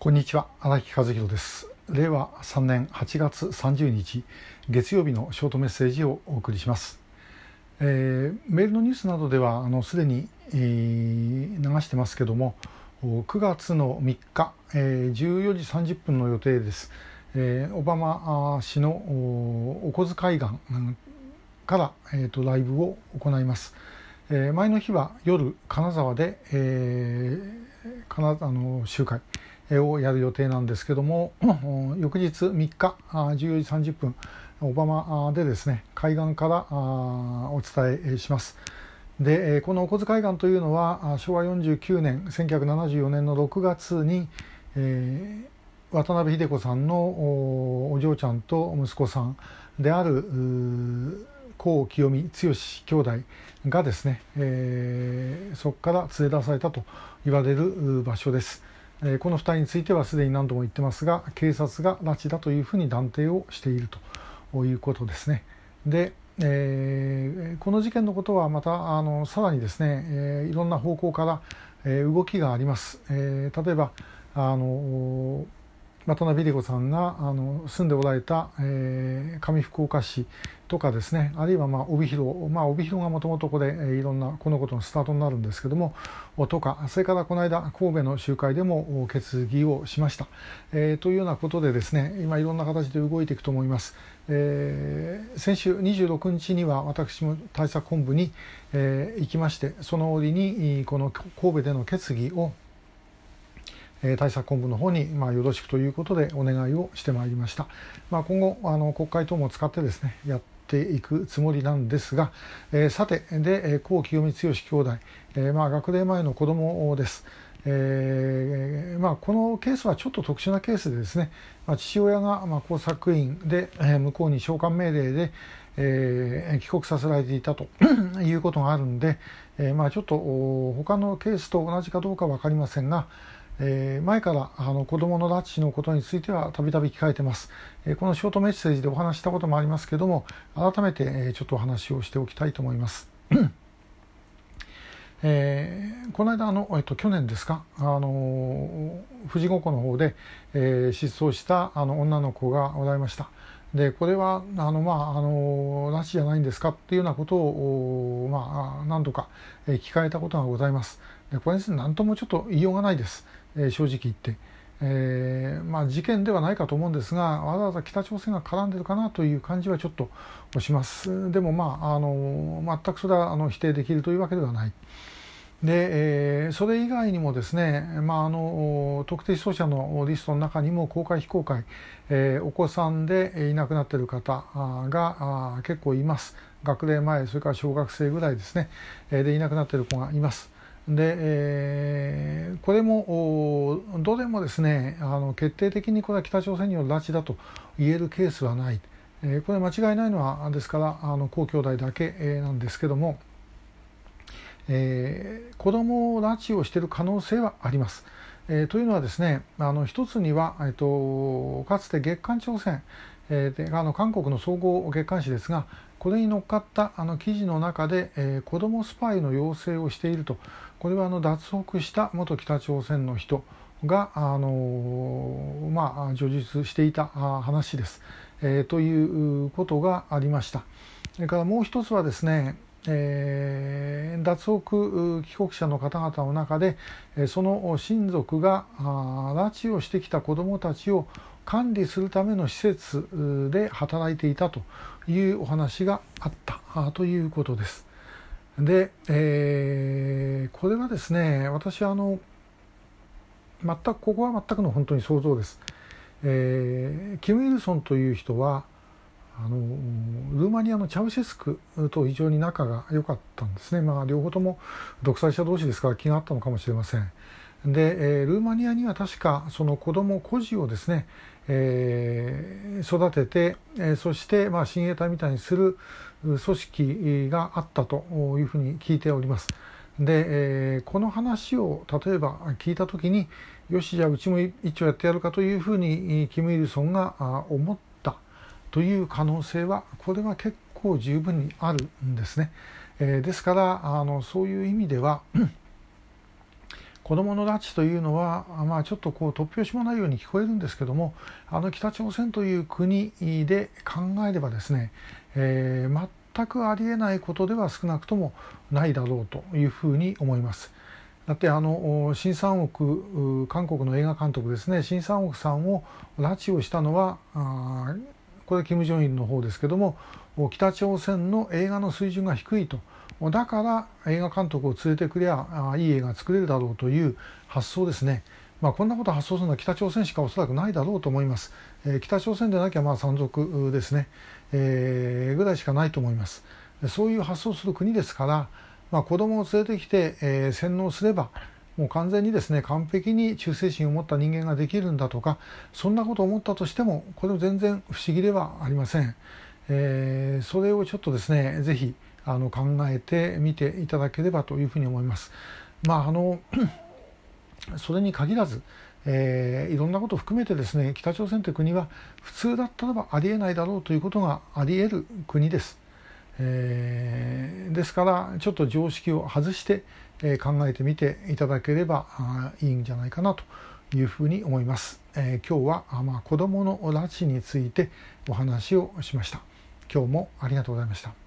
こんにちは荒木和弘です。令和3年8月30日月曜日のショートメッセージをお送りします、えー、メールのニュースなどではあのすでに、えー、流してますけども9月の3日、えー、14時30分の予定です、えー、オバマ氏のお小遣い岸から、えーと、ライブを行います、えー、前の日は夜金沢で、えー、金あの集会。をやる予定なんですけども 翌日3日14時30分オバマでですね海岸からお伝えします。でこのお小遣い岸というのは昭和49年1974年の6月に、えー、渡辺秀子さんのお嬢ちゃんと息子さんである高清美剛兄弟がですね、えー、そこから連れ出されたと言われる場所です。この2人についてはすでに何度も言ってますが警察が拉致だというふうに断定をしているということですね。で、えー、この事件のことはまたあのさらにですね、えー、いろんな方向から、えー、動きがあります。え、例えばあの渡辺理子さんがあの住んでおられた、えー、上福岡市とかですねあるいは、まあ、帯広、まあ、帯広がもともとここで、えー、いろんなこのことのスタートになるんですけどもとかそれからこの間神戸の集会でも決議をしました、えー、というようなことでですね今いろんな形で動いていくと思います、えー、先週26日には私も対策本部に、えー、行きましてその折にこの神戸での決議を対策本部の方に、まあ、よろしくということでお願いをしてまいりました。まあ、今後あの国会等も使ってですねやっていくつもりなんですが、えー、さてで高清美剛兄弟、えー、まあ、学齢前の子供です。えーまあ、このケースはちょっと特殊なケースでですね、まあ、父親がまあ工作員で、えー、向こうに召喚命令で、えー、帰国させられていたと いうことがあるんで、えーまあ、ちょっと他のケースと同じかどうか分かりませんが、えー、前からあの子どもの拉致のことについてはたびたび聞かれてます、えー、このショートメッセージでお話したこともありますけども改めて、え、ちょっとお話をしておきたいと思います。えー、この間あの、えっと、去年ですか、あの富士五湖の方で、えー、失踪したあの女の子がおられました。でこれはあの、まあ、あの拉致じゃないんですかっていうようなことを、まあ、何度かえ聞かれたことがございます。でこれについて何ともちょっと言いようがないです。えー、正直言って、えーまあ、事件ではないかと思うんですがわざわざ北朝鮮が絡んでるかなという感じはちょっとしますでもまああの全くそれはあの否定できるというわけではない。で、えー、それ以外にもですね、まあ、あの特定失踪者のリストの中にも公開非公開、えー、お子さんでいなくなっている方が結構います学齢前それから小学生ぐらいですねでいなくなっている子がいます。で、えー、これもどれもですねあの決定的にこれは北朝鮮による拉致だと言えるケースはない、えー、これ間違いないのはですからあの高兄弟だけ、えー、なんですけども、えー、子供を拉致をしている可能性はあります。えー、というのはですねあの一つには、えーと、かつて月刊朝鮮、えー、であの韓国の総合月刊誌ですがこれに乗っかったあの記事の中で、えー、子どもスパイの要請をしているとこれはあの脱北した元北朝鮮の人が、あのまあ、叙述していた話です、えー、ということがありました。それからもう一つはですねえー、脱北帰国者の方々の中でその親族が拉致をしてきた子どもたちを管理するための施設で働いていたというお話があったということです。で、えー、これはですね私はあの全くここは全くの本当に想像です。えー、キム・イルソンという人はあのルーマニアのチャウシェスクと非常に仲が良かったんですね、まあ、両方とも独裁者同士ですから気があったのかもしれません。で、えー、ルーマニアには確かその子供孤児をですね、えー、育てて、えー、そして、まあ、親衛隊みたいにする組織があったというふうに聞いております。で、えー、この話を例えば聞いた時によしじゃあうちも一応やってやるかというふうにキム・イルソンが思ったという可能性はこれは結構十分にあるんですね。えー、ですからあのそういう意味では子どもの拉致というのは、まあ、ちょっとこう突拍子もないように聞こえるんですけどもあの北朝鮮という国で考えればですね、えー、全くありえないことでは少なくともないだろうというふうに思います。だってあの新三億韓国の映画監督ですね新三億さんを拉致をしたのはこれは金正恩の方ですけども北朝鮮の映画の水準が低いとだから映画監督を連れてくりゃあいい映画作れるだろうという発想ですね。まあ、こんなこと発想するのは北朝鮮しかおそらくないだろうと思います。えー、北朝鮮でなきゃまあ山賊ですね、えー、ぐらいしかないと思います。そういう発想する国ですから、まあ、子供を連れてきて、えー、洗脳すればもう完全にですね完璧に忠誠心を持った人間ができるんだとかそんなことを思ったとしてもこれも全然不思議ではありません。えー、それをちょっとですねぜひあの考えてみていただければというふうに思います。まああの それに限らず、えー、いろんなことを含めてですね北朝鮮という国は普通だったらばありえないだろうということがありえる国です。えー、ですからちょっと常識を外して、えー、考えてみていただければいいんじゃないかなというふうに思います。えー、今日は、まあ、子どもの拉致についてお話をしました。今日もありがとうございました。